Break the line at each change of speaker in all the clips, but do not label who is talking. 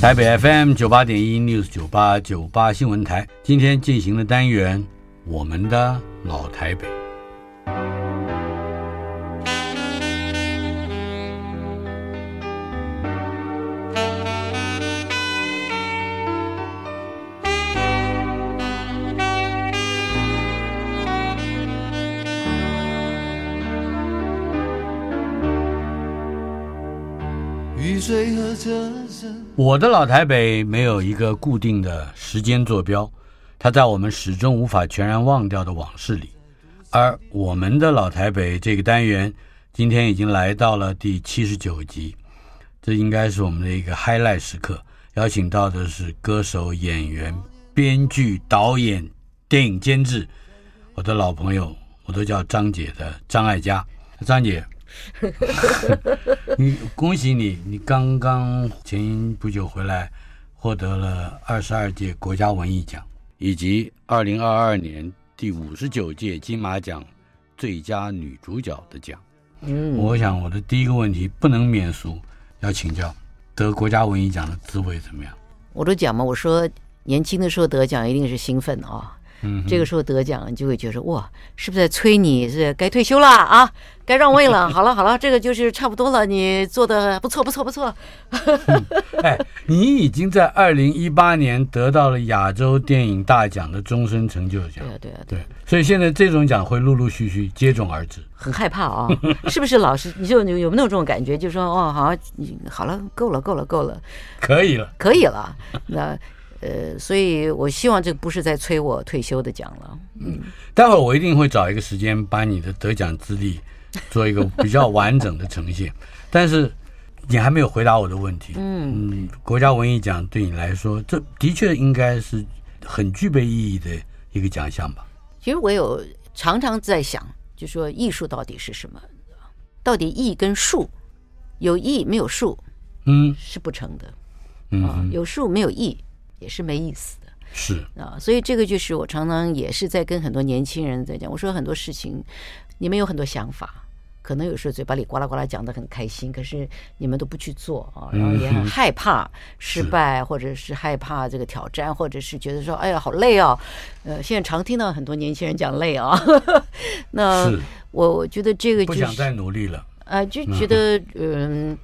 台北 FM 九八点一 News 九八九八新闻台，今天进行的单元，我们的老台北。雨水和着我的老台北没有一个固定的时间坐标，它在我们始终无法全然忘掉的往事里。而我们的老台北这个单元，今天已经来到了第七十九集，这应该是我们的一个 highlight 时刻。邀请到的是歌手、演员、编剧、导演、电影监制，我的老朋友，我都叫张姐的张艾嘉，张姐。你恭喜你，你刚刚前不久回来，获得了二十二届国家文艺奖，以及二零二二年第五十九届金马奖最佳女主角的奖。嗯，我想我的第一个问题不能免俗，要请教得国家文艺奖的滋味怎么样？
我都讲嘛，我说年轻的时候得奖一定是兴奋啊、哦。嗯，这个时候得奖，你就会觉得哇，是不是在催你是该退休了啊？该让位了。好了好了，这个就是差不多了。你做的不错不错不错。
嗯、哎，你已经在二零一八年得到了亚洲电影大奖的终身成就奖。对啊
对啊对。
所以现在这种奖会陆陆续续接踵而至。
很害怕啊，是不是老师？你就有有没有这种感觉？就是说哦，好，你好了，够了够了够 了，
可以了
可以了。那。呃，所以我希望这不是在催我退休的奖了。
嗯，待会儿我一定会找一个时间把你的得奖资历 做一个比较完整的呈现。但是你还没有回答我的问题。嗯嗯，国家文艺奖对你来说，这的确应该是很具备意义的一个奖项吧？
其实我有常常在想，就说艺术到底是什么？到底艺跟术，有艺没有术，嗯，是不成的。嗯，有术没有艺。也是没意思的，
是。
啊，所以这个就是我常常也是在跟很多年轻人在讲，我说很多事情，你们有很多想法，可能有时候嘴巴里呱啦呱啦讲的很开心，可是你们都不去做啊，然后也很害怕失败，或者是害怕这个挑战，或者是觉得说，哎呀，好累啊，呃，现在常听到很多年轻人讲累啊，那我我觉得这个就是
不想再努力了，
啊，就觉得嗯，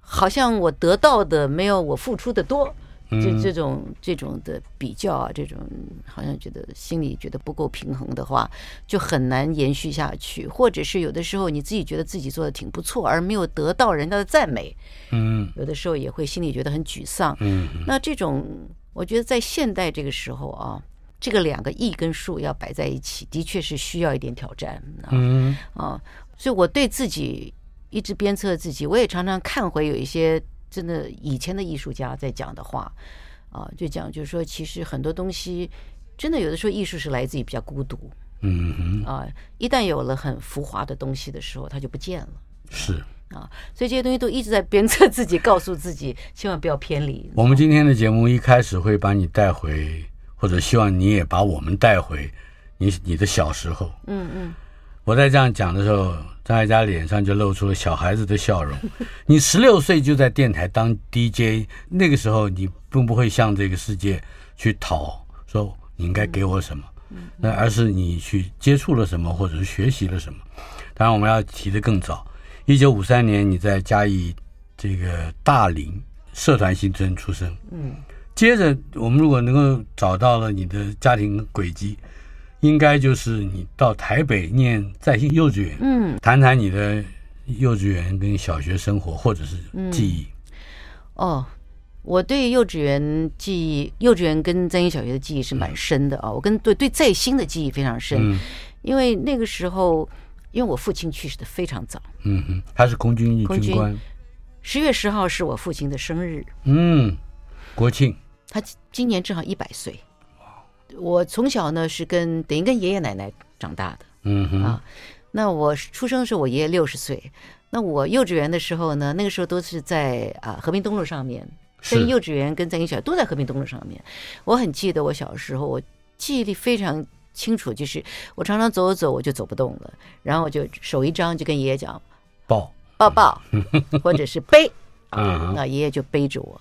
好像我得到的没有我付出的多。这这种这种的比较啊，这种好像觉得心里觉得不够平衡的话，就很难延续下去。或者是有的时候你自己觉得自己做的挺不错，而没有得到人家的赞美，嗯，有的时候也会心里觉得很沮丧。嗯，那这种我觉得在现代这个时候啊，这个两个艺跟术要摆在一起，的确是需要一点挑战。嗯啊，所以我对自己一直鞭策自己，我也常常看回有一些。真的，以前的艺术家在讲的话，啊，就讲就是说，其实很多东西，真的有的时候艺术是来自于比较孤独，嗯哼，啊，一旦有了很浮华的东西的时候，它就不见了，
是。
啊，所以这些东西都一直在鞭策自己，告诉自己千万不要偏离。
我们今天的节目一开始会把你带回，或者希望你也把我们带回你你的小时候，嗯嗯，我在这样讲的时候。张艾嘉脸上就露出了小孩子的笑容。你十六岁就在电台当 DJ，那个时候你并不会向这个世界去讨说你应该给我什么，那而是你去接触了什么，或者是学习了什么。当然，我们要提得更早，一九五三年你在嘉义这个大林社团新村出生，嗯，
接着，我们如果能够找到了你的家庭轨迹，应该就是你到台北念在新幼稚园。嗯，谈谈你的幼稚园跟小学生活或者是记忆。
嗯、哦，我对幼稚园记忆，幼稚园跟在新小学的记忆是蛮深的啊、哦。我跟对对在新的记忆非常深，嗯、因为那个时候，因为我父亲去世的非常早。
嗯哼，他是空军一军官。
十月十号是我父亲的生日。
嗯。国庆，
他今年正好一百岁。我从小呢是跟等于跟爷爷奶奶长大的，
嗯哼
啊。那我出生的时候，我爷爷六十岁。那我幼稚园的时候呢，那个时候都是在啊和平东路上面。所以幼稚园跟在兴小学都在和平东路上面。我很记得我小时候，我记忆力非常清楚，就是我常常走走走，我就走不动了，然后我就手一张就跟爷爷讲
抱
抱抱，或者是背啊，那爷爷就背着我。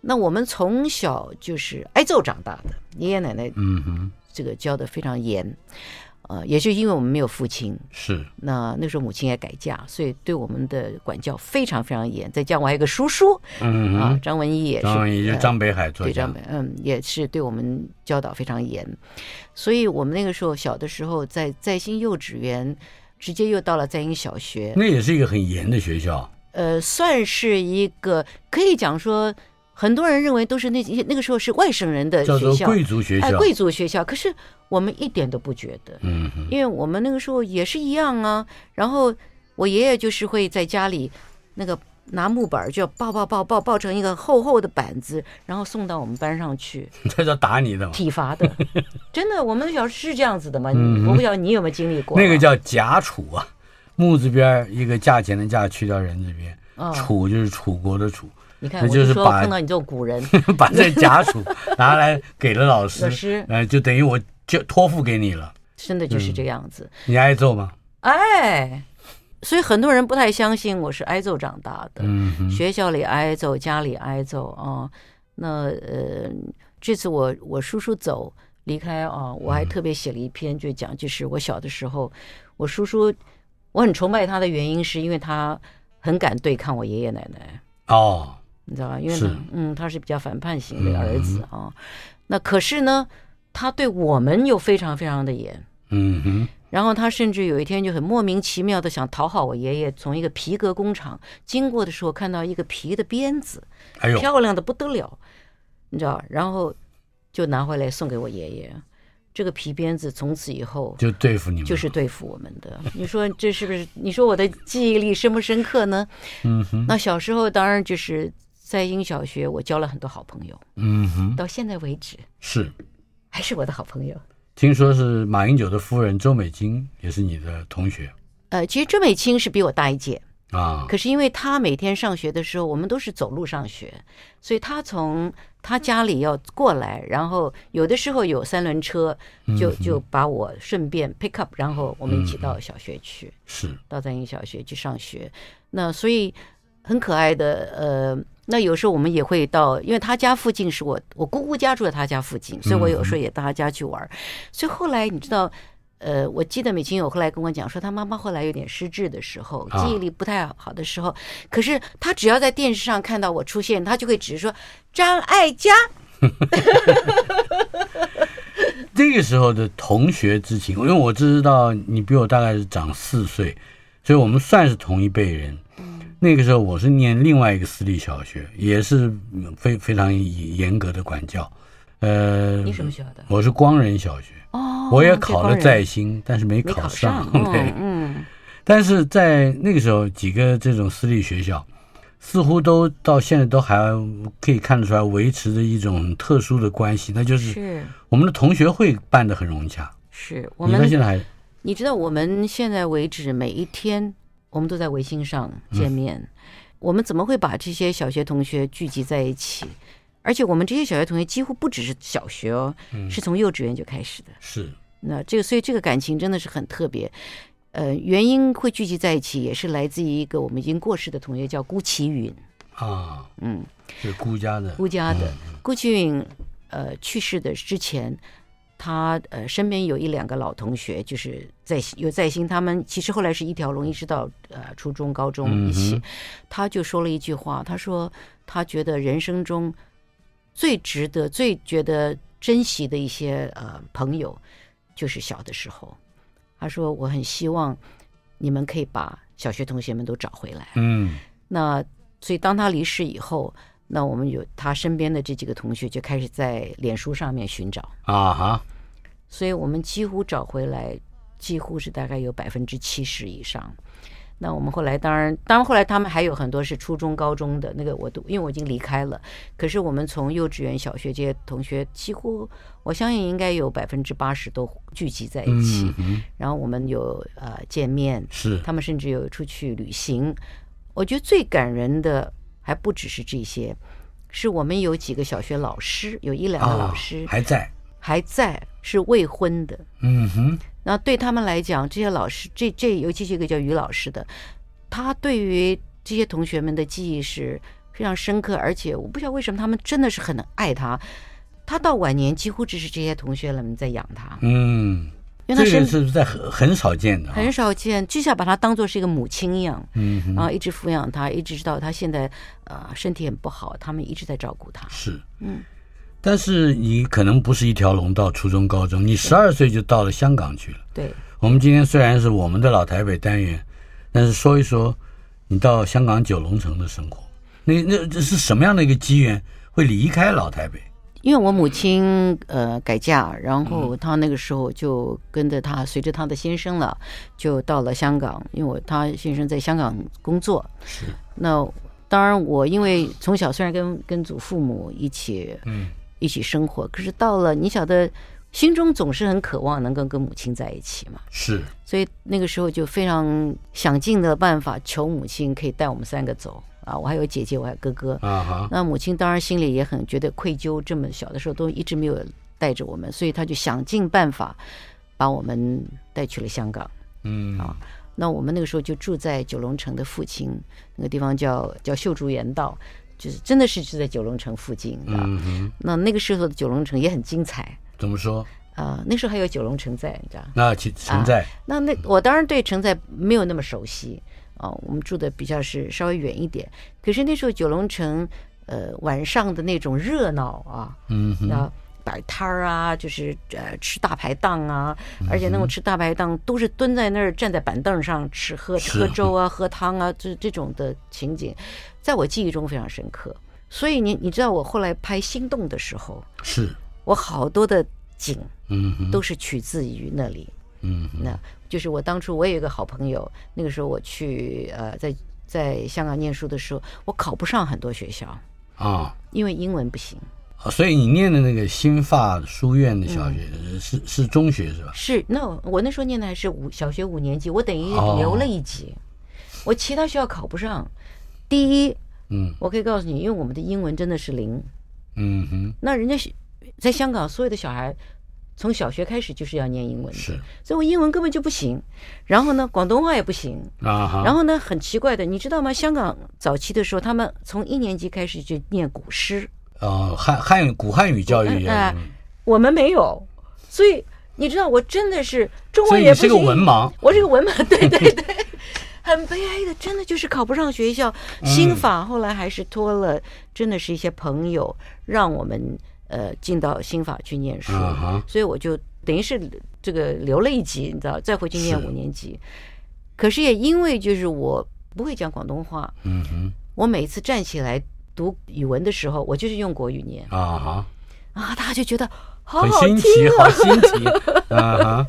那我们从小就是挨揍长大的，爷爷奶奶，嗯哼，这个教的非常严，呃，也就因为我们没有父亲，
是，
那那时候母亲也改嫁，所以对我们的管教非常非常严。再加上我还有个叔叔，嗯张文义也是，
张文义就张北海做
对张北，嗯，也是对我们教导非常严，所以我们那个时候小的时候在在新幼稚园，直接又到了在英小学，
那也是一个很严的学校，
呃，算是一个可以讲说。很多人认为都是那些那个时候是外省人的学校，
叫做贵族学校，
哎，贵族学校。可是我们一点都不觉得，
嗯，
因为我们那个时候也是一样啊。然后我爷爷就是会在家里那个拿木板就要抱抱抱抱抱成一个厚厚的板子，然后送到我们班上去。
这叫打你的吗？
体罚的，真的，我们小时候是这样子的吗？嗯、我不晓得你有没有经历过、啊。
那个叫夹楚啊，木字边一个价钱的价去掉人字边，楚、哦、就是楚国的楚。
你看，我就说碰到你这种古人，
把这家属拿来给了老师，
老师，
呃，就等于我就托付给你了。
真的就是这个样子。
你挨揍吗？
哎，所以很多人不太相信我是挨揍长大的。
嗯，
学校里挨揍，家里挨揍啊。那呃，这次我我叔叔走离开啊，我还特别写了一篇，就讲就是我小的时候，我叔叔我很崇拜他的原因，是因为他很敢对抗我爷爷奶奶。
哦。
你知道吧？因为呢，嗯，他是比较反叛型的儿子啊。嗯、那可是呢，他对我们又非常非常的严。
嗯哼。
然后他甚至有一天就很莫名其妙的想讨好我爷爷，从一个皮革工厂经过的时候，看到一个皮的鞭子，
哎呦，
漂亮的不得了，你知道？然后就拿回来送给我爷爷。这个皮鞭子从此以后
就对付你们，
就是对付我们的。你说这是不是？你说我的记忆力深不深刻呢？
嗯哼。
那小时候当然就是。在英小学，我交了很多好朋友。
嗯哼，
到现在为止
是
还是我的好朋友。
听说是马英九的夫人周美青也是你的同学。
呃，其实周美青是比我大一届
啊。
可是因为她每天上学的时候，我们都是走路上学，所以她从她家里要过来，然后有的时候有三轮车，就就把我顺便 pick up，然后我们一起到小学去。
是
到在英小学去上学。那所以很可爱的呃。那有时候我们也会到，因为他家附近是我我姑姑家住在他家附近，所以我有时候也到他家去玩。嗯、所以后来你知道，呃，我记得美琴有后来跟我讲说，他妈妈后来有点失智的时候，记忆力不太好的时候，啊、可是他只要在电视上看到我出现，他就会直说张艾嘉。
这个时候的同学之情，因为我知道你比我大概是长四岁，所以我们算是同一辈人。那个时候我是念另外一个私立小学，也是非非常严格的管教。呃，
你什么学校的？
我是光仁小学。
哦，
我也考了在兴，但是没考上。
考上。对，嗯。
但是在那个时候，几个这种私立学校，似乎都到现在都还可以看得出来维持着一种特殊的关系，那就是我们的同学会办得很融洽。
是我们
你现在还？
你知道我们现在为止每一天。我们都在微信上见面，嗯、我们怎么会把这些小学同学聚集在一起？而且我们这些小学同学几乎不只是小学哦，嗯、是从幼稚园就开始的。
是，
那这个所以这个感情真的是很特别。呃，原因会聚集在一起，也是来自于一个我们已经过世的同学，叫顾其允
啊，
嗯，
是顾家的，
顾家的。辜启允呃去世的之前。他呃身边有一两个老同学，就是在有在兴，他们其实后来是一条龙，一直到呃初中、高中一起。他就说了一句话，他说他觉得人生中最值得、最觉得珍惜的一些呃朋友，就是小的时候。他说：“我很希望你们可以把小学同学们都找回来。”
嗯，
那所以当他离世以后，那我们有他身边的这几个同学就开始在脸书上面寻找
啊哈，
所以我们几乎找回来，几乎是大概有百分之七十以上。那我们后来当然，当然后来他们还有很多是初中、高中的那个，我都因为我已经离开了。可是我们从幼稚园、小学这些同学，几乎我相信应该有百分之八十都聚集在一起。
嗯、
然后我们有呃见面，
是
他们甚至有出去旅行。我觉得最感人的还不只是这些，是我们有几个小学老师，有一两个老师、
哦、还在，
还在是未婚的。
嗯哼。
那对他们来讲，这些老师，这这尤其是一个叫于老师的，他对于这些同学们的记忆是非常深刻，而且我不知道为什么他们真的是很爱他。他到晚年几乎只是这些同学们在养他。
嗯，
因为他是
是在很很少见的，
很少见，就像把他当做是一个母亲一样。
嗯，
然后一直抚养他，一直到他现在呃身体很不好，他们一直在照顾他。
是，
嗯。
但是你可能不是一条龙到初中、高中，你十二岁就到了香港去了。
对，
我们今天虽然是我们的老台北单元，但是说一说你到香港九龙城的生活，那那这是什么样的一个机缘会离开老台北？
因为我母亲呃改嫁，然后她那个时候就跟着她，随着她的先生了，就到了香港。因为我她先生在香港工作，
是。
那当然我因为从小虽然跟跟祖父母一起，嗯。一起生活，可是到了你晓得，心中总是很渴望能够跟母亲在一起嘛。
是，
所以那个时候就非常想尽的办法求母亲可以带我们三个走啊！我还有姐姐，我还有哥哥
啊哈。
那母亲当然心里也很觉得愧疚，这么小的时候都一直没有带着我们，所以她就想尽办法把我们带去了香港。
嗯
啊，那我们那个时候就住在九龙城的附近，那个地方叫叫秀竹园道。就是真的是住在九龙城附近，
嗯哼。
那那个时候的九龙城也很精彩。
怎么说？
啊、呃，那时候还有九龙城寨，你知道？
那城寨、啊。
那那我当然对城寨没有那么熟悉啊、呃。我们住的比较是稍微远一点。可是那时候九龙城，呃，晚上的那种热闹啊，
嗯那。
摆摊儿啊，就是呃吃大排档啊，而且那种吃大排档都是蹲在那儿，站在板凳上吃喝喝粥啊，喝汤啊，这这种的情景，在我记忆中非常深刻。所以你你知道，我后来拍《心动》的时候，
是
我好多的景，
嗯，
都是取自于那里，
嗯，
那就是我当初我有一个好朋友，那个时候我去呃在在香港念书的时候，我考不上很多学校
啊，
因为英文不行。
所以你念的那个新发书院的小学、嗯、是是中学是吧？
是，那我那时候念的还是五小学五年级，我等于留了一级，哦、我其他学校考不上。第一，
嗯，
我可以告诉你，因为我们的英文真的是零，
嗯哼。
那人家在香港所有的小孩从小学开始就是要念英文的，
是，
所以我英文根本就不行。然后呢，广东话也不行
啊。
然后呢，很奇怪的，你知道吗？香港早期的时候，他们从一年级开始就念古诗。
呃，汉汉古汉语教育啊、
呃，我们没有，所以你知道，我真的是中文也不行，
是个文盲，
我是个文盲，对对对，很悲哀的，真的就是考不上学校。新法后来还是托了，真的是一些朋友让我们呃进到新法去念书，
嗯、
所以我就等于是这个留了一级，你知道，再回去念五年级。可是也因为就是我不会讲广东话，
嗯哼，
我每次站起来。读语文的时候，我就是用国语念
啊哈
啊，大家就觉得好好听，
好新奇，好新奇啊。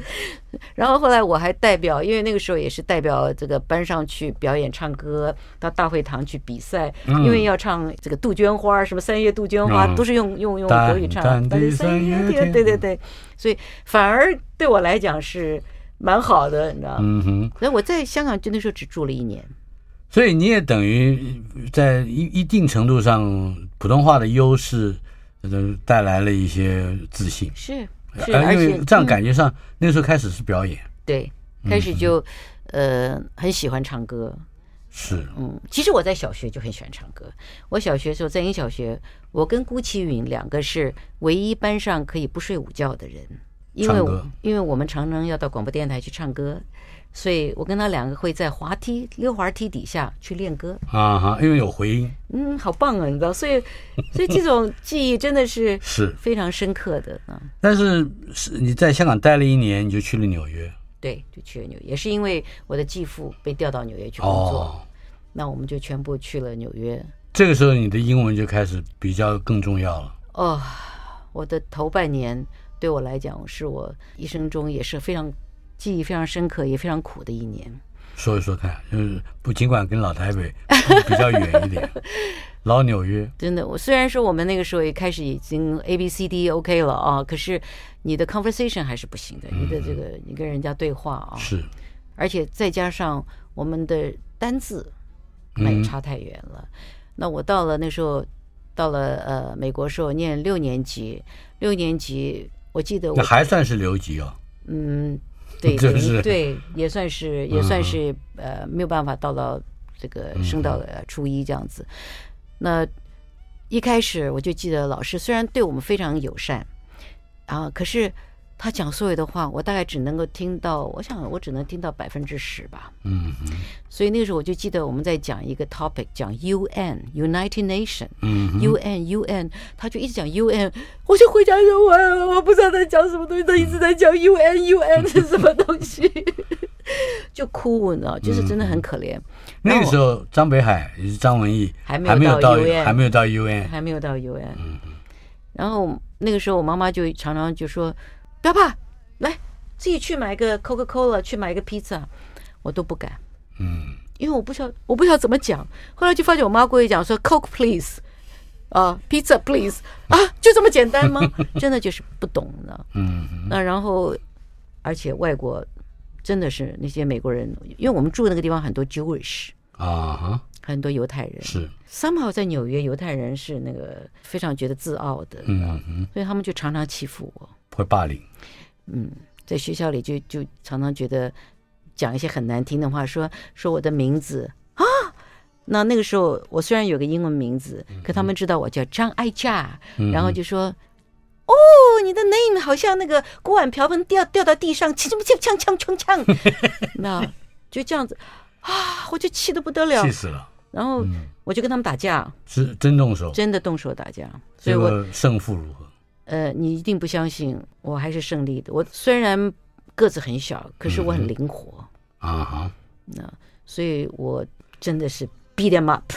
然后后来我还代表，因为那个时候也是代表这个班上去表演唱歌，到大会堂去比赛，
嗯、
因为要唱这个杜鹃花，什么三月杜鹃花，嗯、都是用用用国语唱。
三月天，
对对对，所以反而对我来讲是蛮好的，你知道吗？
嗯哼。
那我在香港就那时候只住了一年。
所以你也等于在一一定程度上，普通话的优势，呃，带来了一些自信。
是，
是，因为这样感觉上，那时候开始是表演。
对，开始就呃很喜欢唱歌。
是，
嗯，其实我在小学就很喜欢唱歌。我小学的时候在英小学，我跟顾启云两个是唯一班上可以不睡午觉的人。因为因为我们常常要到广播电台去唱歌。所以我跟他两个会在滑梯、溜滑梯底下去练歌
啊哈，因为有回音，
嗯，好棒啊，你知道，所以 所以这种记忆真的是
是
非常深刻的啊。
但是是你在香港待了一年，你就去了纽约，
对，就去了纽约，也是因为我的继父被调到纽约去工作，哦、那我们就全部去了纽约。
这个时候你的英文就开始比较更重要了。
哦，我的头半年对我来讲是我一生中也是非常。记忆非常深刻，也非常苦的一年。
说一说看，就是不尽管跟老台北 比较远一点，老纽约
真的。我虽然说我们那个时候也开始已经 A B C D OK 了啊，可是你的 conversation 还是不行的。嗯、你的这个你跟人家对话啊，
是，
而且再加上我们的单字那也差太远了。嗯、那我到了那时候，到了呃美国时候念六年级，六年级我记得我
那还算是留级哦。
嗯。对，对，也算是也算是呃没有办法到到这个升到初一这样子。那一开始我就记得老师虽然对我们非常友善啊，可是。他讲所有的话，我大概只能够听到，我想我只能听到百分之十吧。
嗯嗯。
所以那个时候我就记得我们在讲一个 topic，讲 UN United Nation。
嗯。
UN UN，他就一直讲 UN，我就回家说我我不知道在讲什么东西，他一直在讲 UN UN 是什么东西，就哭，你知道，就是真的很可怜。
那个时候张北海也是张文艺
还没有到 UN，
还没有到 UN，
还没有到 UN。
嗯。
然后那个时候我妈妈就常常就说。不要怕，来自己去买个 Coca Cola，去买个披萨，我都不敢。
嗯，
因为我不晓我不晓得怎么讲。后来就发现我妈故意讲说 Coke please，啊，Pizza please，啊，就这么简单吗？真的就是不懂呢。
嗯，
那然后，而且外国真的是那些美国人，因为我们住的那个地方很多 Jewish
啊哈，
很多犹太人
是。
Somehow 在纽约，犹太人是那个非常觉得自傲的，
嗯嗯，
所以他们就常常欺负我。
会霸凌，
嗯，在学校里就就常常觉得讲一些很难听的话，说说我的名字啊。那那个时候我虽然有个英文名字，可他们知道我叫张爱嘉，嗯、然后就说：“哦，你的 name 好像那个锅碗瓢盆掉掉到地上，呛呛呛呛呛呛。” 那就这样子啊，我就气得不得了，
气死了。
然后我就跟他们打架，
是真动手，
真的动手打架。所以我
胜负如何？
呃，你一定不相信，我还是胜利的。我虽然个子很小，可是我很灵活
啊哈。
那所以，我真的是 beat them up，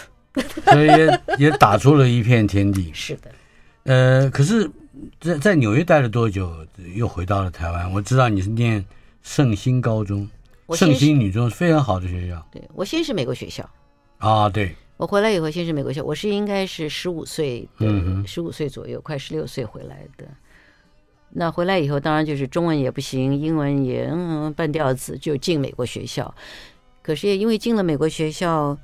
所以也也打出了一片天地。
是的，
呃，可是在在纽约待了多久，又回到了台湾？我知道你是念圣心高中，圣心女中非常好的学校。
对，我先是美国学校
啊，对。
我回来以后，先是美国学校，我是应该是十五岁
的，
十五岁左右，快十六岁回来的。那回来以后，当然就是中文也不行，英文也嗯半吊子，就进美国学校。可是也因为进了美国学校，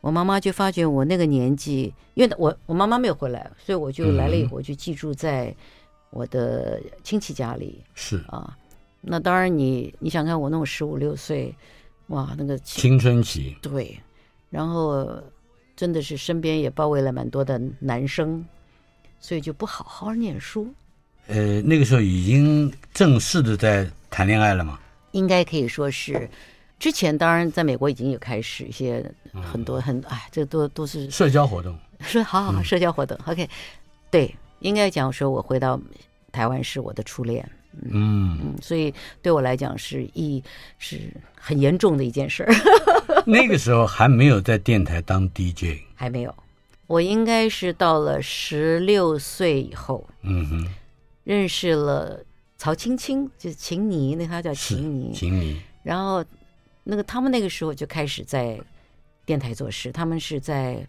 我妈妈就发觉我那个年纪，因为我我妈妈没有回来，所以我就来了以后，我就寄住在我的亲戚家里。
是
啊，那当然你你想看我那种十五六岁，哇，那个
青春期，
对，然后。真的是身边也包围了蛮多的男生，所以就不好好念书。
呃，那个时候已经正式的在谈恋爱了吗？
应该可以说是，之前当然在美国已经有开始一些很多很哎，这都都是
社交活动。
说好好好，社交活动。嗯、OK，对，应该讲说我回到台湾是我的初恋。
嗯
嗯，所以对我来讲是一是很严重的一件事儿
那个时候还没有在电台当 DJ，
还没有。我应该是到了十六岁以后，
嗯哼，
认识了曹青青，就是秦妮，那他叫秦妮，
秦妮。
然后那个他们那个时候就开始在电台做事，他们是在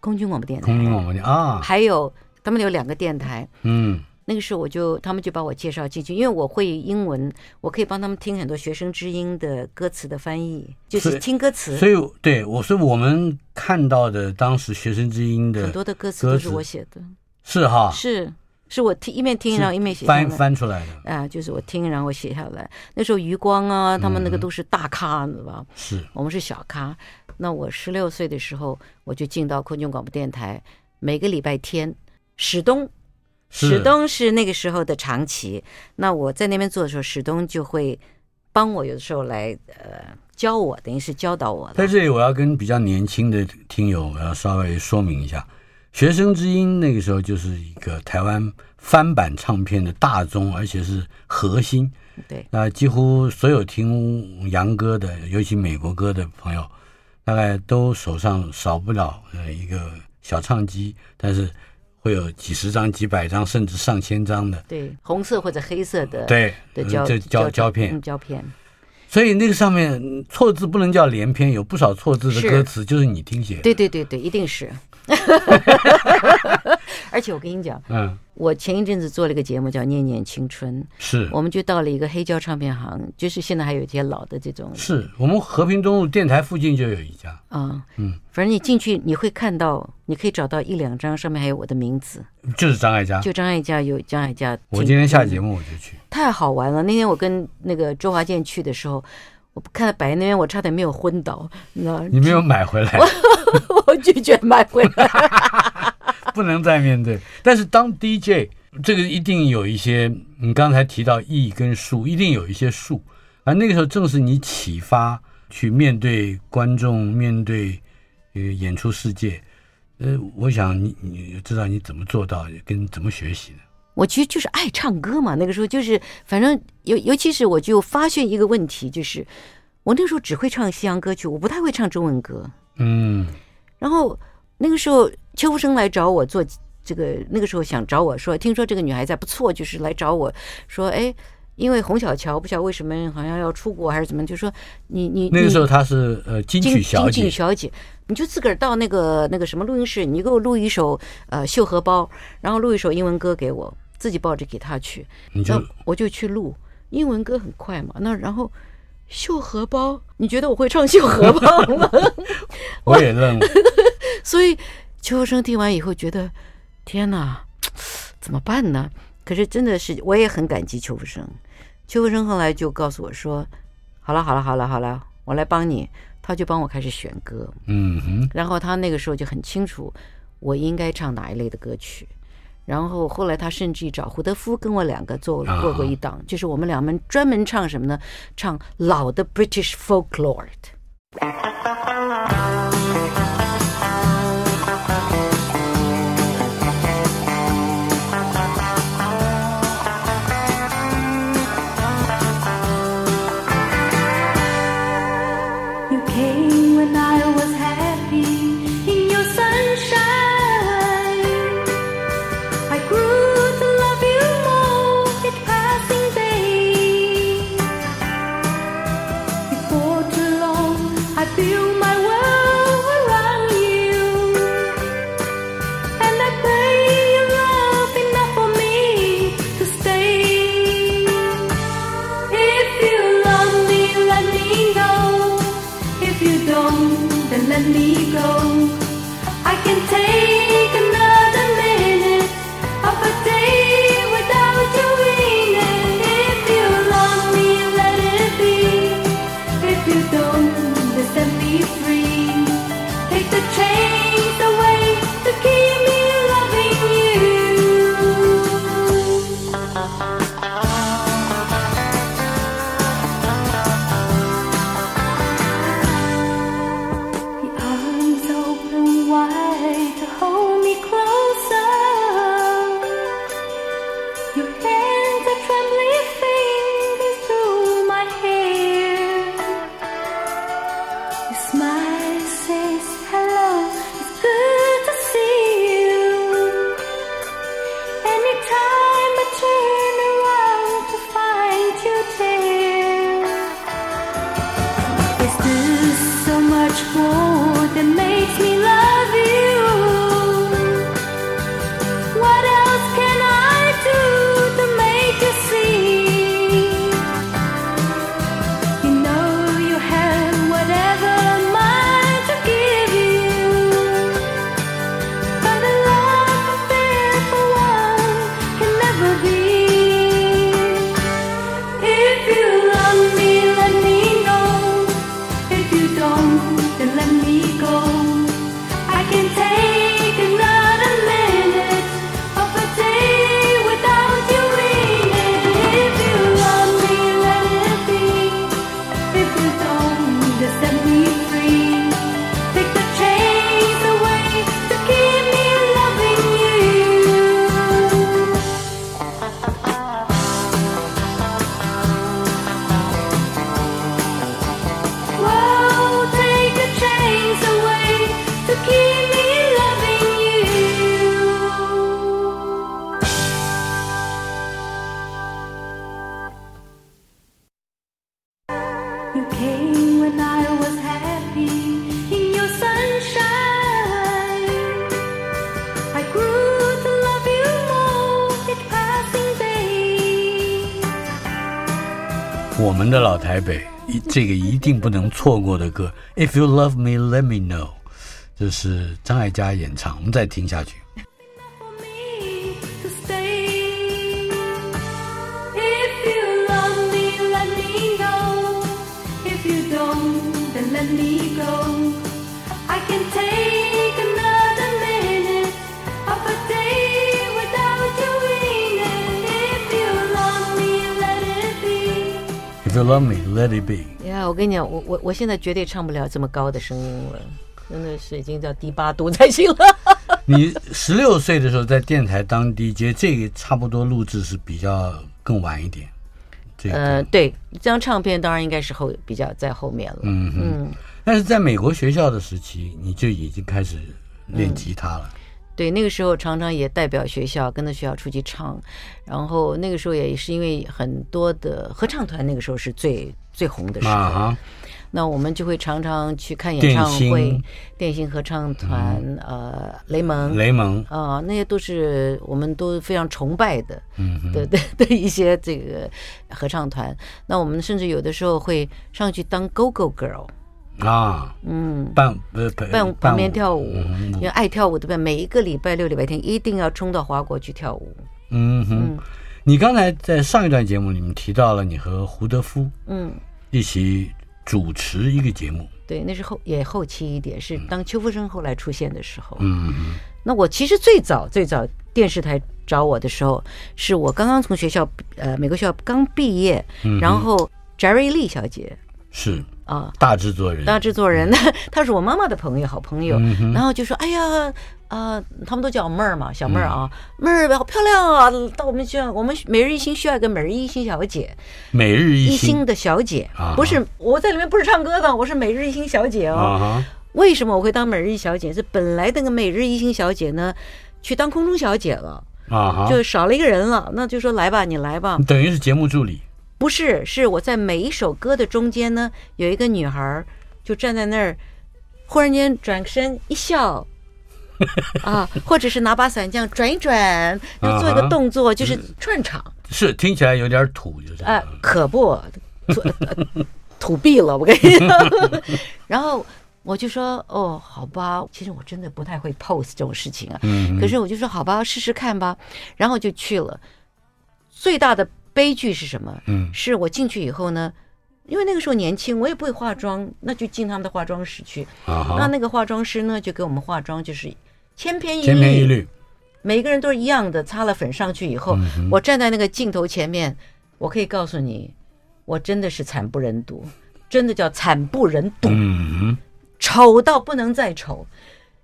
空军广播电台，
空军广播电台啊，
还有他们有两个电台，
嗯。
那个时候我就他们就把我介绍进去，因为我会英文，我可以帮他们听很多学生之音的歌词的翻译，就是听歌词。
所以，所以对我说，我们看到的当时学生之音的
很多的歌词都是我写的，
是哈，
是是我听一面听，然后一面写
翻翻出来的
啊，就是我听，然后我写下来。那时候余光啊，他们那个都是大咖，你知道吧？
是
我们是小咖。那我十六岁的时候，我就进到空军广播电台，每个礼拜天，史东。
是
史东是那个时候的长期，那我在那边做的时候，史东就会帮我，有的时候来呃教我，等于是教导我。
在这里，我要跟比较年轻的听友，我要稍微说明一下，《学生之音》那个时候就是一个台湾翻版唱片的大宗，而且是核心。
对，
那几乎所有听洋歌的，尤其美国歌的朋友，大概都手上少不了呃一个小唱机，但是会有几十张、几百张，甚至上千张的。
对，红色或者黑色的。
对
的胶
这胶胶片。
胶片。
所以那个上面错字不能叫连篇，有不少错字的歌
词
就是你听写。
对对对对，一定是。而且我跟你讲，
嗯，
我前一阵子做了一个节目叫《念念青春》，
是，
我们就到了一个黑胶唱片行，就是现在还有一些老的这种。
是我们和平东路电台附近就有一家
啊，
嗯，
反正你进去你会看到，你可以找到一两张上面还有我的名字，
就是张艾嘉，
就张艾嘉有张艾嘉。
我今天下节目我就去，
太好玩了。那天我跟那个周华健去的时候，我看到白那边，我差点没有昏倒。那
你没有买回来？
我 拒绝买回来。
不能再面对，但是当 DJ，这个一定有一些，你刚才提到艺跟术，一定有一些术，而那个时候正是你启发去面对观众、面对呃演出世界。呃，我想你你知道你怎么做到，跟怎么学习的？
我其实就是爱唱歌嘛，那个时候就是反正尤尤其是我就发现一个问题，就是我那时候只会唱西洋歌曲，我不太会唱中文歌。
嗯，
然后那个时候。邱福生来找我做这个，那个时候想找我说，听说这个女孩子不错，就是来找我说，哎，因为洪小乔不晓得为什么好像要出国还是怎么，就说你你
那个时候她是呃金曲小姐，
金曲小姐，你就自个儿到那个那个什么录音室，你给我录一首呃绣荷包，然后录一首英文歌给我，自己抱着给她去，
你就
我就去录英文歌很快嘛，那然后绣荷包，你觉得我会唱绣荷包吗？
我也认了，
所以。邱福生听完以后觉得，天哪，怎么办呢？可是真的是，我也很感激邱福生。邱福生后来就告诉我说：“好了，好了，好了，好了，我来帮你。”他就帮我开始选歌。
嗯哼。
然后他那个时候就很清楚我应该唱哪一类的歌曲。然后后来他甚至找胡德夫跟我两个做过过一档，就是我们两门专门唱什么呢？唱老的 British folklore。
台北一，这个一定不能错过的歌。If you love me, let me know，这是张艾嘉演唱。我们再听下去。If you love me, let it be.
呀，我跟你讲，我我我现在绝对唱不了这么高的声音了，真的是已经叫低八度才行了。
你十六岁的时候在电台当 DJ，这个差不多录制是比较更晚一点。这个、
呃，对，这张唱片当然应该是后比较在后面了。
嗯嗯。但是在美国学校的时期，你就已经开始练吉他了。嗯
对，那个时候常常也代表学校跟着学校出去唱，然后那个时候也是因为很多的合唱团，那个时候是最最红的时候，啊、那我们就会常常去看演唱会，电信合唱团，嗯、呃，雷蒙，
雷蒙。
啊、呃，那些都是我们都非常崇拜的，
嗯哼，
的的的一些这个合唱团，那我们甚至有的时候会上去当 Go Go Girl。
啊，
嗯，
伴
伴旁边跳舞，因为爱跳舞的伴，每一个礼拜六、礼拜天一定要冲到华国去跳舞。
嗯哼，你刚才在上一段节目里面提到了你和胡德夫，嗯，一起主持一个节目。
对，那是后也后期一点，是当邱福生后来出现的时候。
嗯，
那我其实最早最早电视台找我的时候，是我刚刚从学校呃美国学校刚毕业，然后 Jerry Lee 小姐
是。
啊，
大制作人，
大制作人，他是我妈妈的朋友，好朋友。然后就说：“哎呀，啊，他们都叫我妹儿嘛，小妹儿啊，妹儿好漂亮啊！到我们学校，我们每日一星需要一个每日一星小姐，
每日一
星的小姐，不是我在里面不是唱歌的，我是每日一星小姐哦。为什么我会当每日一小姐？是本来那个每日一星小姐呢，去当空中小姐了啊，就少了一个人了。那就说来吧，你来吧，
等于是节目助理。”
不是，是我在每一首歌的中间呢，有一个女孩就站在那儿，忽然间转身一笑，啊，或者是拿把伞这样转一转，就做一个动作，就是串场。
是听起来有点土，就是
哎，可不 土土毙了，我跟你说。然后我就说，哦，好吧，其实我真的不太会 pose 这种事情啊。嗯。可是我就说，好吧，试试看吧。然后就去了，最大的。悲剧是什么？嗯，是我进去以后呢，因为那个时候年轻，我也不会化妆，那就进他们的化妆室去。啊，那那个化妆师呢，就给我们化妆，就是千篇一律，
千篇一律，
每个人都是一样的，擦了粉上去以后，嗯、我站在那个镜头前面，我可以告诉你，我真的是惨不忍睹，真的叫惨不忍睹，丑到不能再丑，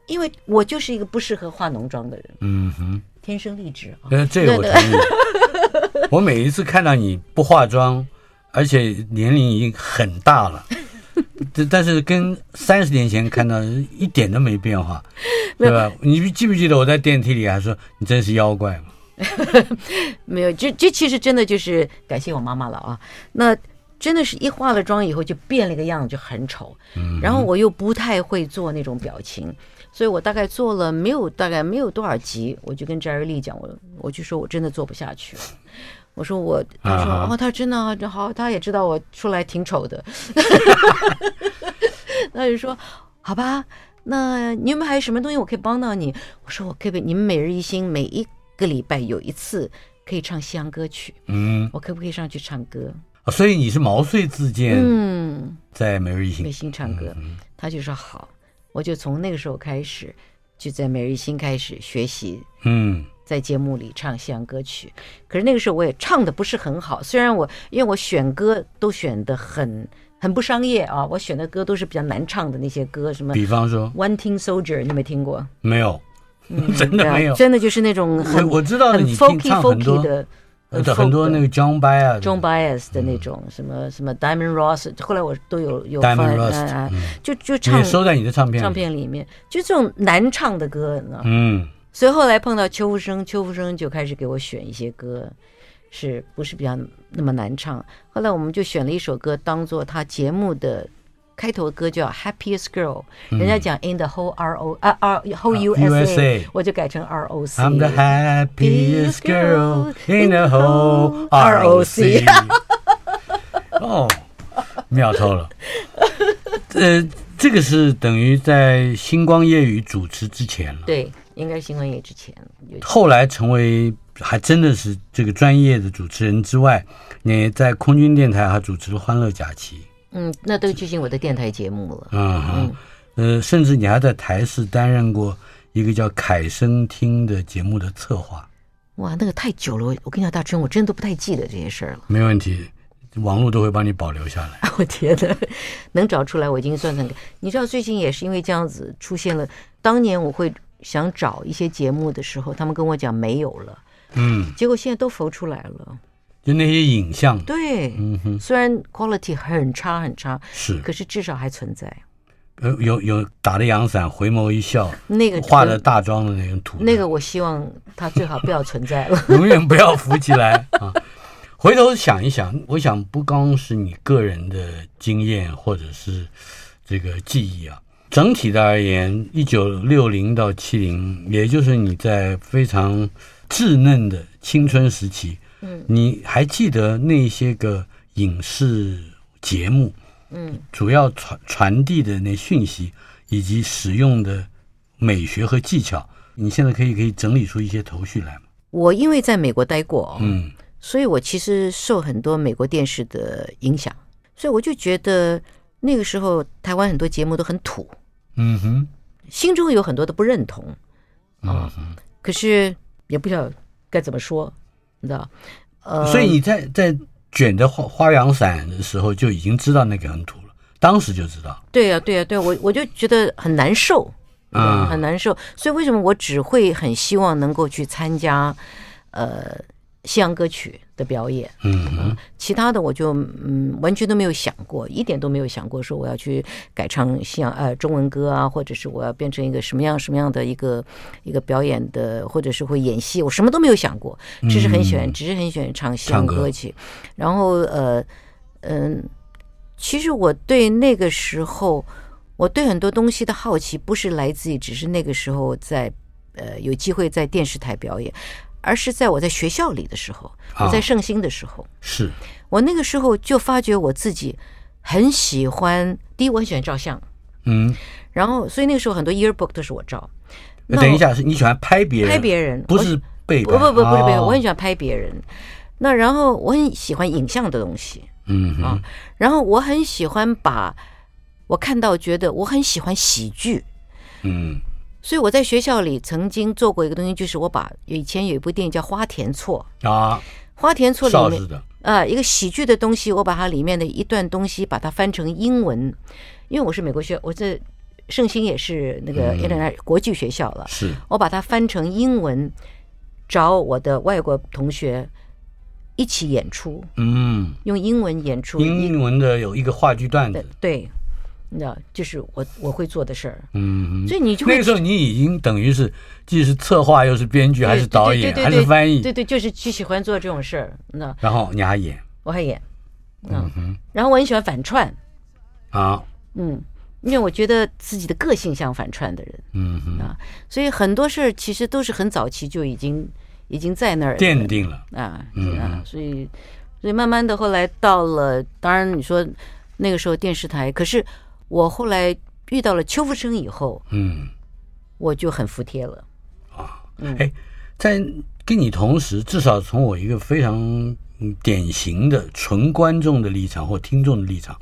因为我就是一个不适合化浓妆的人，嗯哼，天生丽质啊，
呃，这个我同意。我每一次看到你不化妆，而且年龄已经很大了，但是跟三十年前看到一点都没变化，对吧？你记不记得我在电梯里还说你真是妖怪吗？
没有，这这其实真的就是感谢我妈妈了啊。那真的是一化了妆以后就变了个样子，就很丑。然后我又不太会做那种表情，所以我大概做了没有大概没有多少集，我就跟 Jerry Lee 讲，我我就说我真的做不下去了。我说我，他说哦，他真的啊，好，他也知道我出来挺丑的，那就说好吧，那你有没有还有什么东西我可以帮到你？我说我可不你们每日一星每一个礼拜有一次可以唱西洋歌曲，嗯，我可不可以上去唱歌？
所以你是毛遂自荐，嗯，在每日一星，
每星唱歌，他就说好，我就从那个时候开始就在每日新开始学习，嗯。在节目里唱西洋歌曲，可是那个时候我也唱的不是很好。虽然我因为我选歌都选的很很不商业啊，我选的歌都是比较难唱的那些歌，什么
比方说《
One Tin Soldier》，你没听过？
没有，真的没有，
真的就是那种很
我知道的，你
听唱很多的，
很多那个 John Baez、
John Baez 的那种什么什么 Diamond Ross，后来我都有有翻啊，就就唱
收在你的唱片
唱片里面，就这种难唱的歌，嗯。所以后来碰到邱福生，邱福生就开始给我选一些歌，是不是比较那么难唱？后来我们就选了一首歌当做他节目的开头的歌，叫《Happiest Girl》。人家讲 In the whole R O 啊 R whole USA，我就改成 R O C。
I'm the happiest girl in the whole R O C。哦，妙透了。呃，这个是等于在星光夜雨主持之前了。
对，应该星光夜雨之前。
后来成为还真的是这个专业的主持人之外，你在空军电台还主持了《欢乐假期》。
嗯，那都接近我的电台节目了。
嗯嗯，呃，甚至你还在台视担任过一个叫凯声听的节目的策划。
哇，那个太久了，我跟你讲，大春，我真的都不太记得这些事儿了。
没问题，网络都会帮你保留下来。
我天哪，能找出来，我已经算算。你知道，最近也是因为这样子出现了。当年我会想找一些节目的时候，他们跟我讲没有了。
嗯，
结果现在都浮出来了，
就那些影像。
对，
嗯哼，
虽然 quality 很差很差，
是，
可是至少还存在。
有有有打着阳伞，回眸一笑，
那个
化了大妆的那种图，
那个我希望它最好不要存在了，
永远不要浮起来啊！回头想一想，我想不光是你个人的经验或者是这个记忆啊，整体的而言，一九六零到七零，也就是你在非常稚嫩的青春时期，嗯，你还记得那些个影视节目？
嗯，
主要传传递的那讯息以及使用的美学和技巧，你现在可以可以整理出一些头绪来吗？
我因为在美国待过，
嗯，
所以我其实受很多美国电视的影响，所以我就觉得那个时候台湾很多节目都很土，
嗯哼，
心中有很多的不认同，
啊、嗯，
可是也不知道该怎么说，你知道？呃，
所以你在在。卷着花花阳伞的时候就已经知道那个很土了，当时就知道。
对呀、啊，对呀、啊，对，我我就觉得很难受，
嗯，
很难受。所以为什么我只会很希望能够去参加，呃，西洋歌曲的表演，
嗯嗯，
其他的我就嗯完全都没有想过，一点都没有想过说我要去改唱西洋呃中文歌啊，或者是我要变成一个什么样什么样的一个一个表演的，或者是会演戏，我什么都没有想过，只是很喜欢，嗯、只是很喜欢唱西洋歌曲。然后呃嗯，其实我对那个时候，我对很多东西的好奇，不是来自于只是那个时候在呃有机会在电视台表演。而是在我在学校里的时候，我在圣心的时候，
是
我那个时候就发觉我自己很喜欢。第一，我很喜欢照相，
嗯，
然后所以那个时候很多 yearbook 都是我照。
那等一下，是你喜欢拍别人？
拍别人
不是被
不不不不是被，我很喜欢拍别人。那然后我很喜欢影像的东西，
嗯
啊，然后我很喜欢把我看到觉得我很喜欢喜剧，
嗯。
所以我在学校里曾经做过一个东西，就是我把以前有一部电影叫《花田错》
啊，《
花田错》里面
的。
啊一个喜剧的东西，我把它里面的一段东西把它翻成英文，因为我是美国学，我这圣心也是那个原来国际学校了，
是。
我把它翻成英文，找我的外国同学一起演出，
嗯，
用英文演出，
英文的有一个话剧段子，
对。你知道，就是我我会做的事儿。
嗯，
所以你就
那个时候你已经等于是既是策划又是编剧还是导演还是翻译，
对对，就是去喜欢做这种事儿。那
然后你还演，
我还演，
嗯哼。
然后我很喜欢反串
啊，
嗯，因为我觉得自己的个性像反串的人，
嗯哼
啊，所以很多事儿其实都是很早期就已经已经在那儿
奠定了
啊，啊，所以所以慢慢的后来到了，当然你说那个时候电视台，可是。我后来遇到了邱福生以后，
嗯，
我就很服帖了
啊。哎，在跟你同时，至少从我一个非常典型的纯观众的立场或听众的立场，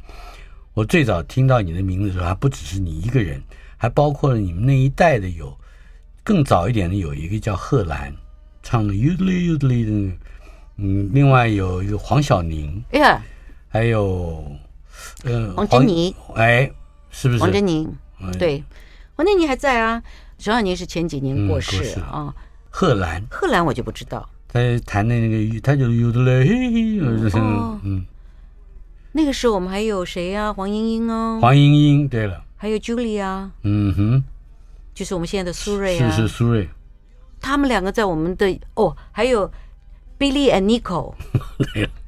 我最早听到你的名字的时候，还不只是你一个人，还包括了你们那一代的有更早一点的有一个叫贺兰，唱的 Usually Usually 的，嗯，另外有一个黄晓宁，
哎呀，
还有。
嗯，黄珍妮，
哎，是不是？
黄珍妮，对，黄珍妮还在啊。徐小宁是前几年过世啊。
贺兰，
贺兰我就不知道。
他弹的那个，他就有的嘞，嗯。
那个时候我们还有谁呀？黄莺莺哦。
黄莺莺，对了。
还有 Julie 啊。
嗯哼。
就是我们现在的苏芮啊。
是是苏芮。
他们两个在我们的哦，还有 Billy and Nico。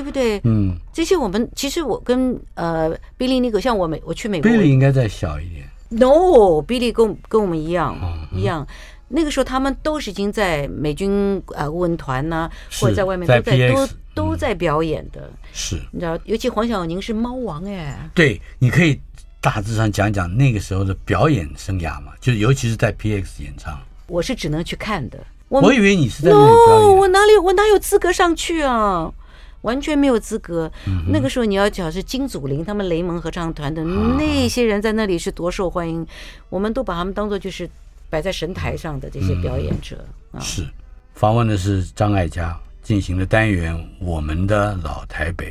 对不对？
嗯，
这些我们其实我跟呃，Billy 那个像我美我去美国
，Billy 应该再小一点。
No，Billy 跟跟我们一样、
嗯、
一样。那个时候他们都是已经在美军啊顾问团呐，或者在外面都在都都在表演的。
嗯、是，
你知道，尤其黄晓宁是猫王哎。
对，你可以大致上讲讲那个时候的表演生涯嘛，就尤其是在 PX 演唱。
我是只能去看的。
我，我以为你是在那里表演。
No, 我哪里我哪有资格上去啊？完全没有资格。嗯、那个时候你要讲是金祖林他们雷蒙合唱团的、啊、那些人在那里是多受欢迎，我们都把他们当做就是摆在神台上的这些表演者。
嗯啊、是，访问的是张艾嘉进行的单元《我们的老台北》。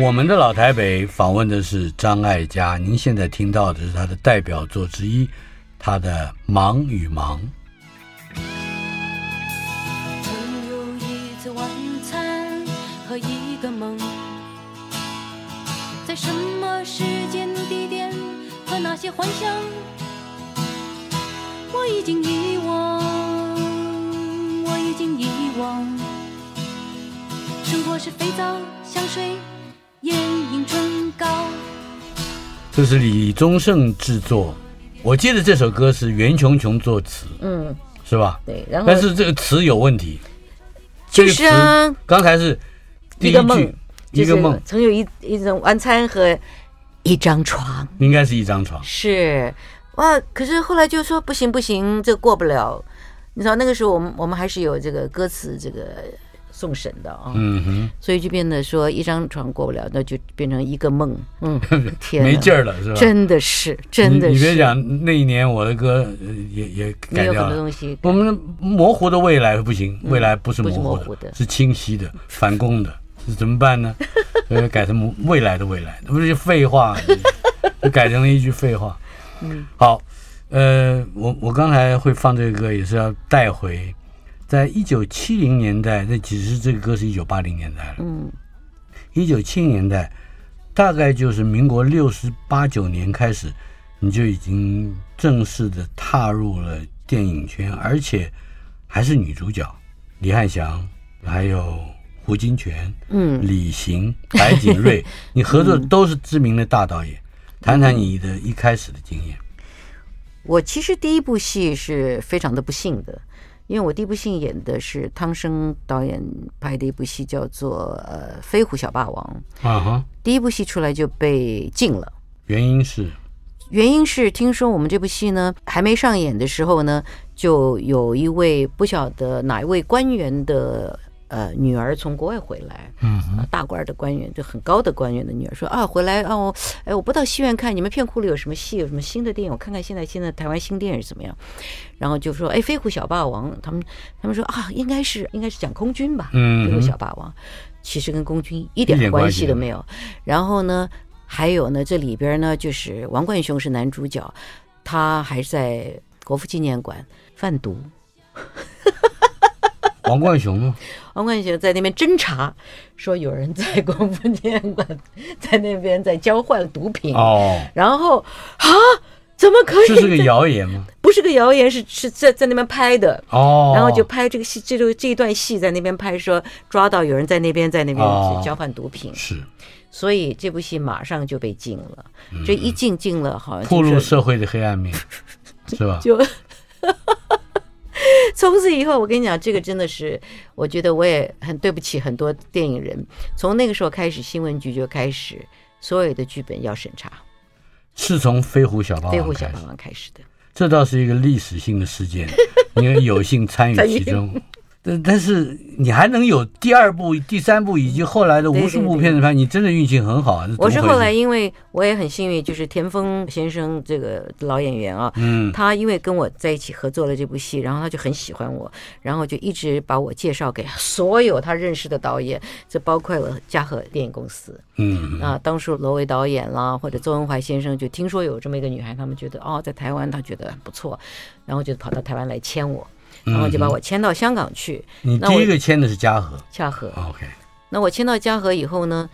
我们的老台北访问的是张艾嘉，您现在听到的是他的代表作之一，他的《忙与忙》。
曾有一次晚餐和一个梦，在什么时间地点和那些幻想，我已经遗忘，我已经遗忘。生活是肥皂、香水。眼影春高，
这是李宗盛制作。我记得这首歌是袁琼琼作词，
嗯，
是吧？
对，然后
但是这个词有问题，
就是啊，
刚才是第一句，一个梦，一个梦，
曾有一一种晚餐和一张床，
应该是一张床，
是哇。可是后来就说不行不行，这过不了。你知道那个时候我们我们还是有这个歌词这个。送审的啊，
嗯哼，
所以就变得说一张床过不了，那就变成一个梦，嗯，天，
没劲儿了是吧？
真的是，真的是。
你，你别讲那一年我的歌也也改掉了，
很多东西。
我们模糊的未来不行，未来不是模糊的，
模糊的
是清晰的，反攻的，是怎么办呢？呃，改成未来的未来，那不是废话，就改成了一句废话。
嗯，
好，呃，我我刚才会放这个歌，也是要带回。在一九七零年代，那其实这个歌是一九八零年代了。
嗯，
一九七零年代，大概就是民国六十八九年开始，你就已经正式的踏入了电影圈，而且还是女主角，李翰祥，还有胡金铨，
嗯，
李行、白景瑞，你合作的都是知名的大导演。谈谈你的一开始的经验。
我其实第一部戏是非常的不幸的。因为我第一部戏演的是汤生导演拍的一部戏，叫做《呃飞虎小霸王》
啊哈，
第一部戏出来就被禁了。
原因是？
原因是听说我们这部戏呢还没上演的时候呢，就有一位不晓得哪一位官员的。呃，女儿从国外回来，
嗯、
呃，大官的官员，就很高的官员的女儿说啊，回来哦，哎，我不到戏院看，你们片库里有什么戏，有什么新的电影，我看看现在现在台湾新电影是怎么样。然后就说，哎，飞虎小霸王，他们他们说啊，应该是应该是讲空军吧，
嗯，
飞虎小霸王，其实跟空军一点关系都没有。然后呢，还有呢，这里边呢，就是王冠雄是男主角，他还是在国父纪念馆贩毒。
王冠雄吗？
王冠雄在那边侦查，说有人在国父纪念馆 在那边在交换毒品
哦，
然后啊，怎么可以？
这是个谣言吗？
不是个谣言，是是在在那边拍的
哦，
然后就拍这个戏，这个这一段戏在那边拍，说抓到有人在那边在那边交换毒品，
是，
所以这部戏马上就被禁了。这一禁禁了，好像
暴露社会的黑暗面，是吧？
就。从此以后，我跟你讲，这个真的是，我觉得我也很对不起很多电影人。从那个时候开始，新闻局就开始所有的剧本要审查，
是从《飞虎小霸王》《
飞虎小霸王》开始的。
这倒是一个历史性的事件，因为有幸参与其中。但但是你还能有第二部、第三部以及后来的无数部片子拍，你真的运气很好啊！
我是后来，因为我也很幸运，就是田丰先生这个老演员啊，嗯，他因为跟我在一起合作了这部戏，然后他就很喜欢我，然后就一直把我介绍给所有他认识的导演，这包括了嘉禾电影公司，嗯啊，当初罗维导演啦，或者周文怀先生就听说有这么一个女孩，他们觉得哦，在台湾他觉得很不错，然后就跑到台湾来签我。然后就把我签到香港去。
你第一个签的是嘉禾。
嘉禾。
OK。
那我签到嘉禾以后呢，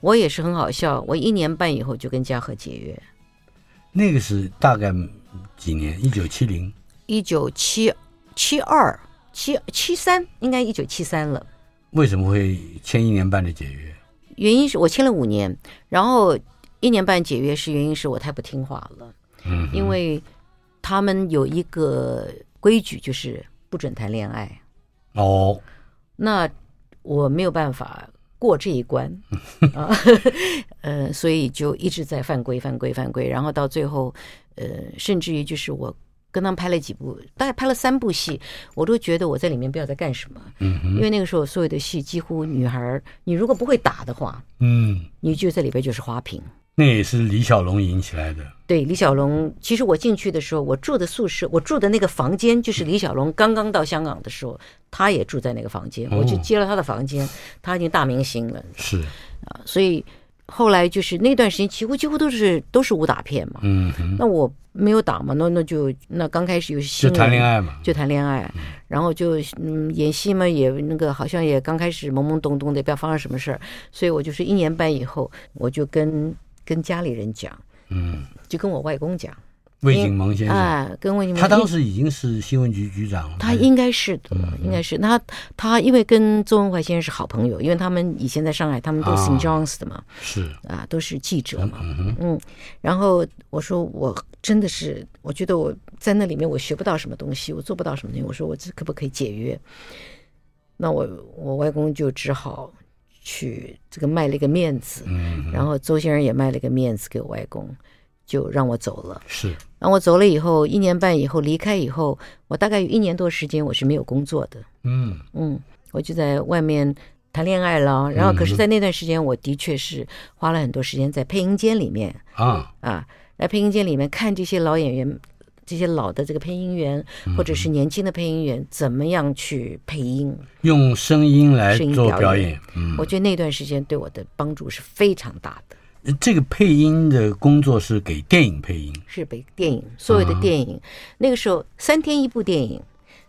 我也是很好笑。我一年半以后就跟嘉禾解约。
那个是大概几年？一九七零。
一九七七二七七三，应该一九七三了。
为什么会签一年半的解约？
原因是我签了五年，然后一年半解约是原因是我太不听话了。嗯。因为他们有一个。规矩就是不准谈恋爱。
哦，
那我没有办法过这一关。啊，呃，所以就一直在犯规、犯规、犯规，然后到最后，呃，甚至于就是我跟他们拍了几部，大概拍了三部戏，我都觉得我在里面不知道在干什么，嗯，因为那个时候所有的戏几乎女孩，你如果不会打的话，嗯，你就在里边就是花瓶。
那也是李小龙引起来的。
对，李小龙，其实我进去的时候，我住的宿舍，我住的那个房间，就是李小龙刚刚到香港的时候，他也住在那个房间，我就接了他的房间。他已经大明星了，
是
啊，所以后来就是那段时间，几乎几乎都是都是武打片嘛。嗯，那我没有打嘛，那那就那刚开始有新
就谈恋爱嘛，
就谈恋爱，然后就嗯演戏嘛，也那个好像也刚开始懵懵懂懂的，不知道发生什么事儿，所以我就是一年半以后，我就跟。跟家里人讲，嗯，就跟我外公讲，
魏景蒙先生。
啊，跟魏景蒙，
他当时已经是新闻局局长了，
他应该是的，应该是。他他因为跟周文怀先生是好朋友，因为他们以前在上海，他们都是 St. John's 的嘛，
是。
啊，都是记者嘛，嗯，然后我说我真的是，我觉得我在那里面我学不到什么东西，我做不到什么东西，我说我这可不可以解约？那我我外公就只好。去这个卖了一个面子，嗯，然后周先生也卖了一个面子给我外公，就让我走了。
是，
让我走了以后，一年半以后离开以后，我大概有一年多时间我是没有工作的。嗯嗯，我就在外面谈恋爱了。然后，可是，在那段时间，我的确是花了很多时间在配音间里面啊啊，在配音间里面看这些老演员。这些老的这个配音员，或者是年轻的配音员，怎么样去配音？
用声音来做表演。
嗯，我觉得那段时间对我的帮助是非常大的。
这个配音的工作是给电影配音，
是给电影，所有的电影。那个时候三天一部电影，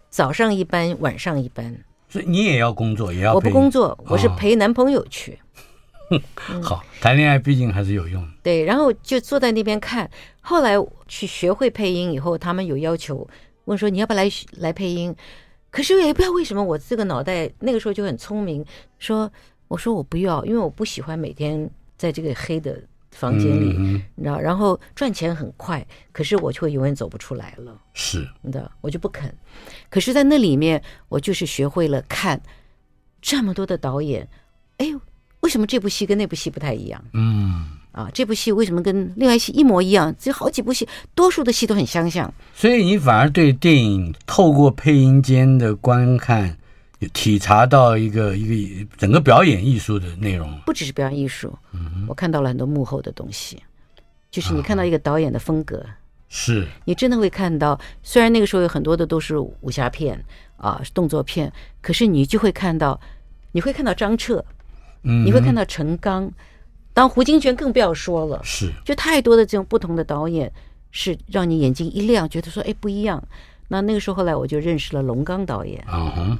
早上一班，晚上一班。
所以你也要工作，也要。
我不工作，我是陪男朋友去。
好，谈恋爱毕竟还是有用。
对，然后就坐在那边看。后来去学会配音以后，他们有要求，问说你要不要来来配音？可是也不知道为什么，我这个脑袋那个时候就很聪明，说我说我不要，因为我不喜欢每天在这个黑的房间里，嗯、你知道，然后赚钱很快，可是我就会永远走不出来了。
是，
你知道，我就不肯。可是，在那里面，我就是学会了看这么多的导演，哎呦。为什么这部戏跟那部戏不太一样？嗯，啊，这部戏为什么跟另外一戏一模一样？这好几部戏，多数的戏都很相像。
所以你反而对电影透过配音间的观看，体察到一个一个整个表演艺术的内容。
不只是表演艺术，嗯，我看到了很多幕后的东西，就是你看到一个导演的风格，
是
你真的会看到。虽然那个时候有很多的都是武侠片啊，动作片，可是你就会看到，你会看到张彻。嗯，你会看到陈刚，当胡金铨更不要说了，
是，
就太多的这种不同的导演，是让你眼睛一亮，觉得说，哎，不一样。那那个时候后来我就认识了龙刚导演，
嗯哼，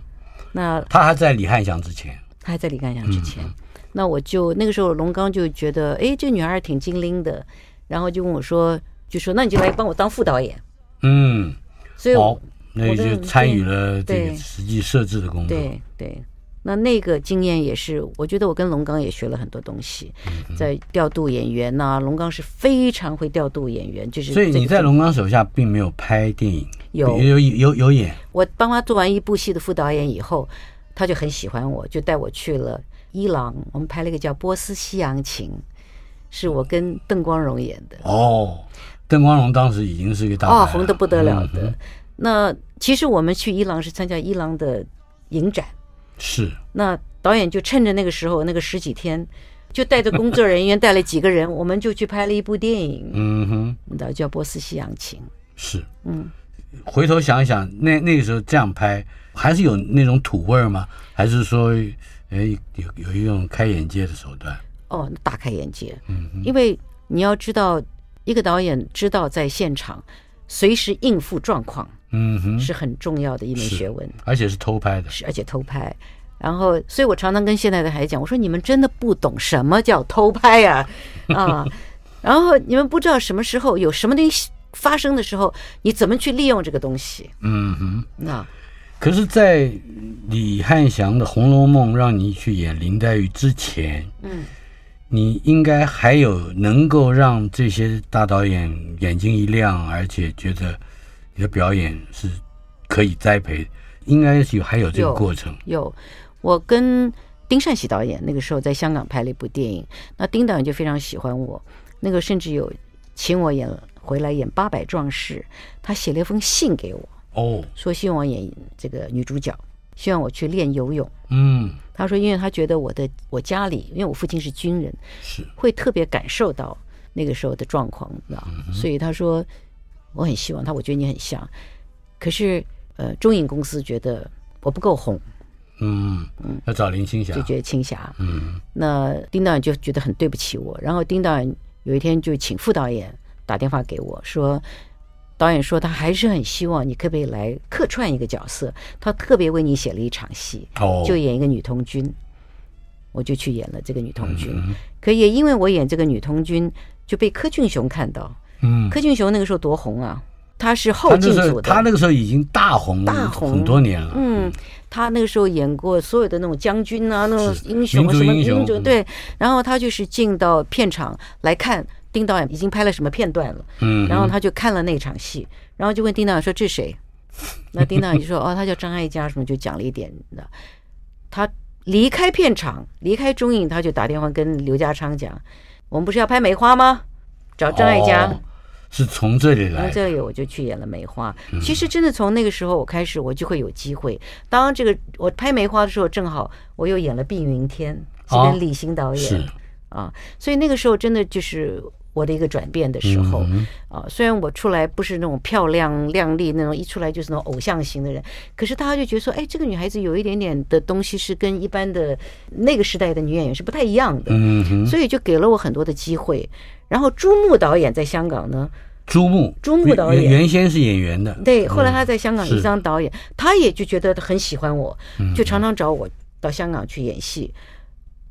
那
他还在李汉祥之前，
他还在李汉祥之前，那我就那个时候龙刚就觉得，哎，这女孩挺精灵的，然后就问我说，就说那你就来帮我当副导演，
嗯，
所以我
那你就参与了这个实际设置的工作，
对对。那那个经验也是，我觉得我跟龙刚也学了很多东西，在调度演员呐、啊。龙刚是非常会调度演员，就是
所以你在龙刚手下并没有拍电影，
有
有有有演。
我帮他做完一部戏的副导演以后，他就很喜欢我，就带我去了伊朗，我们拍了一个叫《波斯西洋情》，是我跟邓光荣演的。
哦，邓光荣当时已经是一个大
哦，红的不得了的。嗯、那其实我们去伊朗是参加伊朗的。影展。
是。
那导演就趁着那个时候，那个十几天，就带着工作人员，带了几个人，我们就去拍了一部电影。
嗯哼，
那叫《波斯西洋情》。
是。
嗯。
回头想一想，那那个时候这样拍，还是有那种土味儿吗？还是说，哎，有有一种开眼界的手段？
哦，大开眼界。
嗯，
因为你要知道，一个导演知道在现场随时应付状况，
嗯哼，
是很重要的一门学问。
而且是偷拍的，
是而且偷拍。然后，所以我常常跟现在的孩子讲，我说你们真的不懂什么叫偷拍呀，啊，啊，然后你们不知道什么时候有什么东西发生的时候，你怎么去利用这个东西？
嗯哼，
那
可是，在李汉祥的《红楼梦》让你去演林黛玉之前，
嗯。
你应该还有能够让这些大导演眼睛一亮，而且觉得你的表演是可以栽培，应该是有还有这个过程。
有，有，我跟丁善喜导演那个时候在香港拍了一部电影，那丁导演就非常喜欢我，那个甚至有请我演回来演八百壮士，他写了一封信给我，
哦，
说希望我演这个女主角。希望我去练游泳。
嗯，
他说，因为他觉得我的我家里，因为我父亲是军人，
是
会特别感受到那个时候的状况，知道？所以他说，我很希望他，我觉得你很像。可是，呃，中影公司觉得我不够红，
嗯嗯，要找林青霞，
就觉得青霞，
嗯，
那丁导演就觉得很对不起我。然后丁导演有一天就请副导演打电话给我说。导演说他还是很希望你可不可以来客串一个角色，他特别为你写了一场戏，哦就演一个女童军，我就去演了这个女童军。可也因为我演这个女童军，就被柯俊雄看到。嗯，柯俊雄那个时候多红啊，他是后进组的，
他那个时候已经大红大红很多年了。
嗯，他那个时候演过所有的那种将军啊，那种英雄什么英雄对，然后他就是进到片场来看。丁导演已经拍了什么片段了？嗯，然后他就看了那场戏，然后就问丁导演说：“这是谁？” 那丁导演就说：“哦，他叫张艾嘉，什么就讲了一点的。”他离开片场，离开中影，他就打电话跟刘家昌讲：“我们不是要拍梅花吗？找张艾嘉。”
是从这里来，
从这里我就去演了梅花。其实真的从那个时候我开始，我就会有机会。当这个我拍梅花的时候，正好我又演了《碧云天》，是跟李行导演啊，所以那个时候真的就是。我的一个转变的时候啊，虽然我出来不是那种漂亮靓丽那种，一出来就是那种偶像型的人，可是大家就觉得说，哎，这个女孩子有一点点的东西是跟一般的那个时代的女演员是不太一样的，嗯，所以就给了我很多的机会。然后朱木导演在香港呢，
朱木，
朱木导演。
原先是演员的，
对，后来他在香港一张导演，他也就觉得很喜欢我，就常常找我到香港去演戏。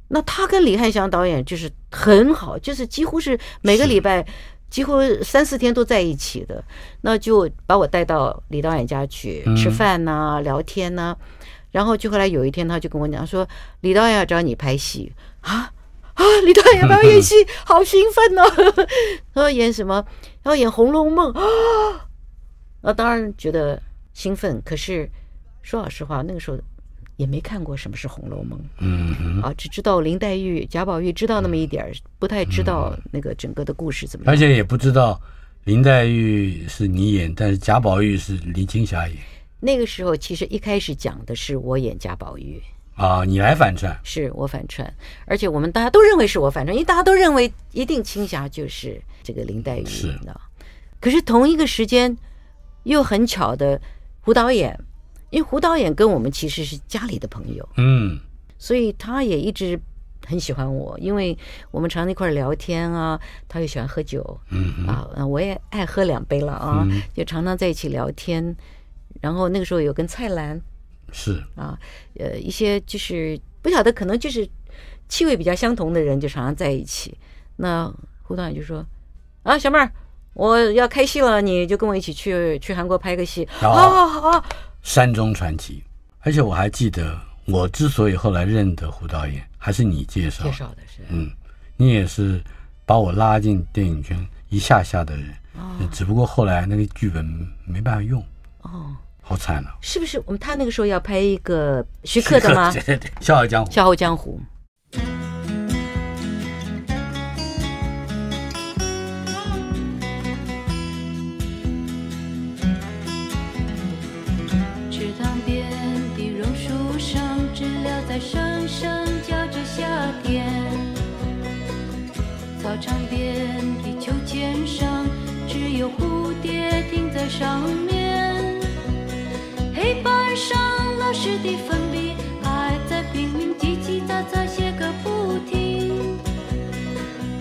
那他跟李翰祥导演就是很好，就是几乎是每个礼拜，几乎三四天都在一起的。那就把我带到李导演家去吃饭呐、啊、聊天呐、啊。然后就后来有一天，他就跟我讲说：“李导演要找你拍戏。啊啊！李导演要不要演戏？好兴奋哦！他说演什么？要演《红楼梦》啊！那当然觉得兴奋。可是说老实话，那个时候。”也没看过什么是《红楼梦》，嗯啊，只知道林黛玉、贾宝玉知道那么一点儿，不太知道那个整个的故事怎么样。
而且也不知道林黛玉是你演，但是贾宝玉是林青霞演。
那个时候其实一开始讲的是我演贾宝玉
啊，你来反串，
是我反串，而且我们大家都认为是我反串，因为大家都认为一定青霞就是这个林黛玉，
是
的。可是同一个时间，又很巧的胡导演。因为胡导演跟我们其实是家里的朋友，
嗯，
所以他也一直很喜欢我，因为我们常常一块聊天啊，他又喜欢喝酒，嗯啊，我也爱喝两杯了啊，就常常在一起聊天。然后那个时候有跟蔡澜，
是
啊，呃，一些就是不晓得可能就是气味比较相同的人，就常常在一起。那胡导演就说：“啊，小妹儿，我要开戏了，你就跟我一起去去韩国拍个戏。”好好好好。
山中传奇，而且我还记得，我之所以后来认得胡导演，还是你介绍
介绍的是，
嗯，你也是把我拉进电影圈一下下的人，哦，只不过后来那个剧本没办法用，哦，好惨呢
是不是？我们他那个时候要拍一个徐克的吗？
对对对笑傲江湖。
笑傲江湖。
池塘边的榕树上知了在声声叫着夏天。操场边的秋千上只有蝴蝶停在上面。班上老师的粉笔还在拼命叽叽喳喳写个不停，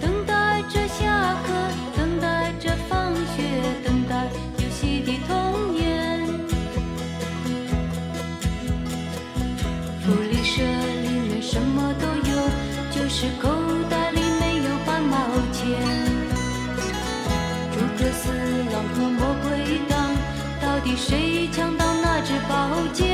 等待着下课，等待着放学，等待游戏的童年。福利社里面什么都有，就是口袋里没有半毛钱。诸葛四郎和魔鬼党到底谁？宝剑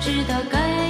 知道该